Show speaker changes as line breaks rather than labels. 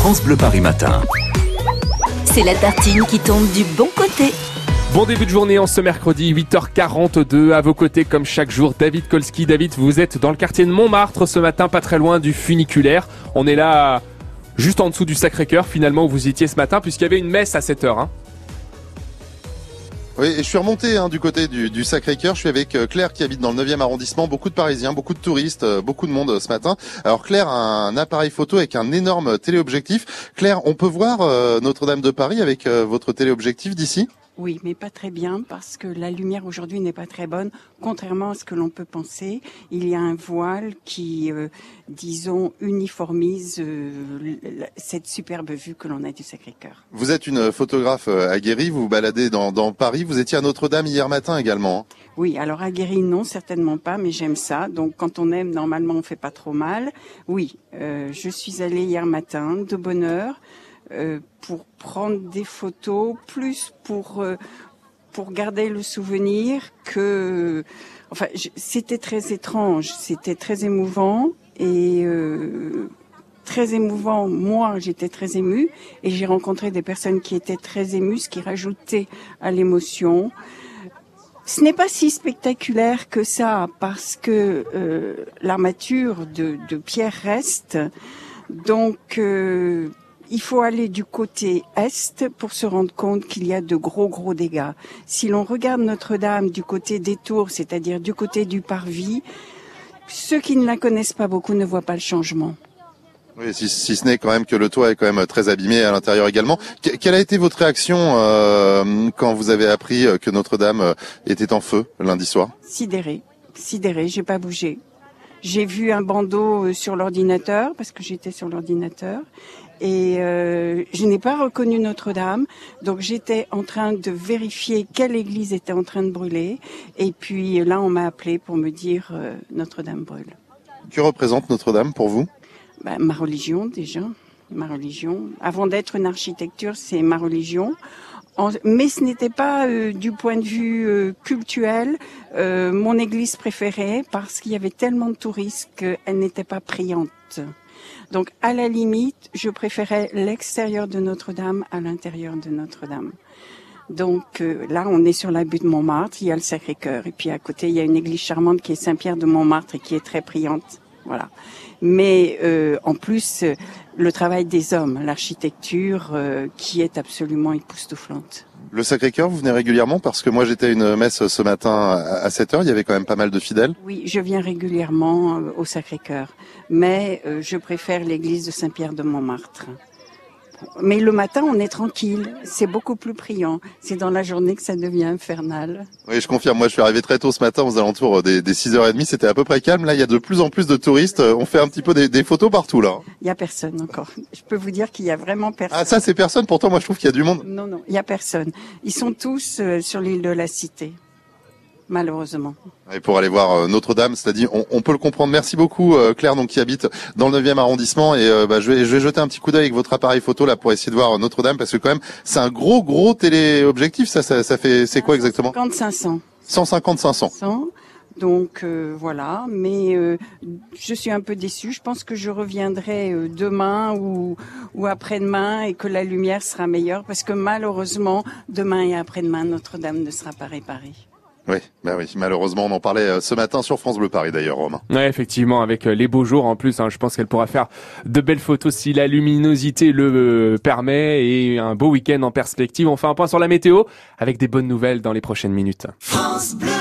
France Bleu Paris Matin.
C'est la tartine qui tombe du bon côté.
Bon début de journée en ce mercredi 8h42 à vos côtés comme chaque jour David Kolski. David, vous êtes dans le quartier de Montmartre ce matin, pas très loin du funiculaire. On est là juste en dessous du Sacré-Cœur finalement où vous étiez ce matin puisqu'il y avait une messe à 7h.
Oui, et je suis remonté hein, du côté du, Sacré-Cœur. Je suis avec euh, Claire qui habite dans le 9e arrondissement. Beaucoup de Parisiens, beaucoup de touristes, euh, beaucoup de monde euh, ce matin. Alors Claire a un appareil photo avec un énorme téléobjectif. Claire, on peut voir Notre-Dame de Paris avec votre téléobjectif d'ici?
Oui, mais pas très bien parce que la lumière aujourd'hui n'est pas très bonne, contrairement à ce que l'on peut penser. Il y a un voile qui, euh, disons, uniformise euh, cette superbe vue que l'on a du Sacré-Cœur.
Vous êtes une photographe euh, aguerrie, vous vous baladez dans, Paris. Vous étiez à Notre-Dame hier matin également. Hein
oui, alors aguerrie non, certainement pas, mais j'aime ça. Donc quand on aime, normalement, on fait pas trop mal. Oui, je suis allée hier matin de bonne heure. Euh, pour prendre des photos, plus pour euh, pour garder le souvenir que, enfin, c'était très étrange, c'était très émouvant et euh, très émouvant. Moi, j'étais très émue et j'ai rencontré des personnes qui étaient très émues, ce qui rajoutait à l'émotion. Ce n'est pas si spectaculaire que ça parce que euh, l'armature de, de, pierre reste. Donc, euh, il faut aller du côté est pour se rendre compte qu'il y a de gros gros dégâts. Si l'on regarde Notre-Dame du côté des tours, c'est-à-dire du côté du parvis, ceux qui ne la connaissent pas beaucoup ne voient pas le changement.
Oui, si, ce n'est quand même que le toit est quand même très abîmé à l'intérieur également. quelle a été votre réaction euh, quand vous avez appris que Notre-Dame euh, était en feu lundi soir?
Sidéré, sidéré, j'ai pas bougé. J'ai vu un bandeau euh, sur l'ordinateur parce que j'étais sur l'ordinateur et euh, je n'ai pas reconnu Notre-Dame. Donc j'étais en train de vérifier quelle église était en train de brûler. Et puis là, on m'a appelé pour me dire euh, Notre-Dame brûle.
Que représente Notre-Dame pour vous?
Ben, Ma religion déjà. Ma religion. Avant d'être une architecture, c'est ma religion. mais ce n'était pas euh, du point de vue culturel mon église préférée parce qu'il y avait tellement de touristes qu'elle n'était pas priante. Donc, à la limite, je préférais l'extérieur de Notre-Dame à l'intérieur de Notre-Dame. Donc euh, là, on est sur la butte Montmartre, il y a le Sacré-Cœur, et puis à côté, il y a une église charmante qui est Saint-Pierre de Montmartre et qui est très priante. Voilà. Mais euh, en plus, euh, le travail des hommes, l'architecture qui est absolument époustouflante.
Le Sacré-Cœur, vous venez régulièrement parce que moi j'étais à une messe ce matin à 7 heures, il y avait quand même pas mal de fidèles.
Oui, je viens régulièrement euh, au Sacré-Cœur, mais euh, je préfère l'église de Saint-Pierre de Montmartre. Mais le matin, on est tranquille. C'est beaucoup plus priant. C'est dans la journée que ça devient infernal.
Oui, je confirme. Moi, je suis arrivé très tôt ce matin aux alentours des, des 6h30. C'était à peu près calme. Là, il y a de plus en plus de touristes. On fait un petit peu des, photos partout, là.
Il y a personne encore. Je peux vous dire qu'il y a vraiment personne.
Ah, ça, c'est personne. Pourtant, moi, je trouve qu'il y a du monde.
Non, non, il y a personne. Ils sont tous euh, sur l'île de la Cité malheureusement.
Et pour aller voir euh, Notre-Dame, c'est-à-dire, on, peut le comprendre. Merci beaucoup euh, Claire, donc qui habite dans le 9e arrondissement. Et euh, bah, je, vais, je vais jeter un petit coup d'œil avec votre appareil photo là pour essayer de voir Notre-Dame, parce que quand même, c'est un gros gros téléobjectif. Ça, ça, ça fait, c'est quoi exactement?
150 500.
150 500.
Donc voilà, mais je suis un peu déçue. Je pense que je reviendrai demain ou, ou après-demain et que la lumière sera meilleure parce que malheureusement, demain et après-demain, Notre-Dame ne sera pas réparée.
Oui, bah oui, malheureusement, on en parlait euh, ce matin sur France Bleu Paris d'ailleurs, Romain.
Oui, effectivement, avec euh, les beaux jours en plus, hein, je pense qu'elle pourra faire de belles photos si la luminosité le euh, permet et un beau week-end en perspective. On fait un point sur la météo avec des bonnes nouvelles dans les prochaines minutes. France Bleu.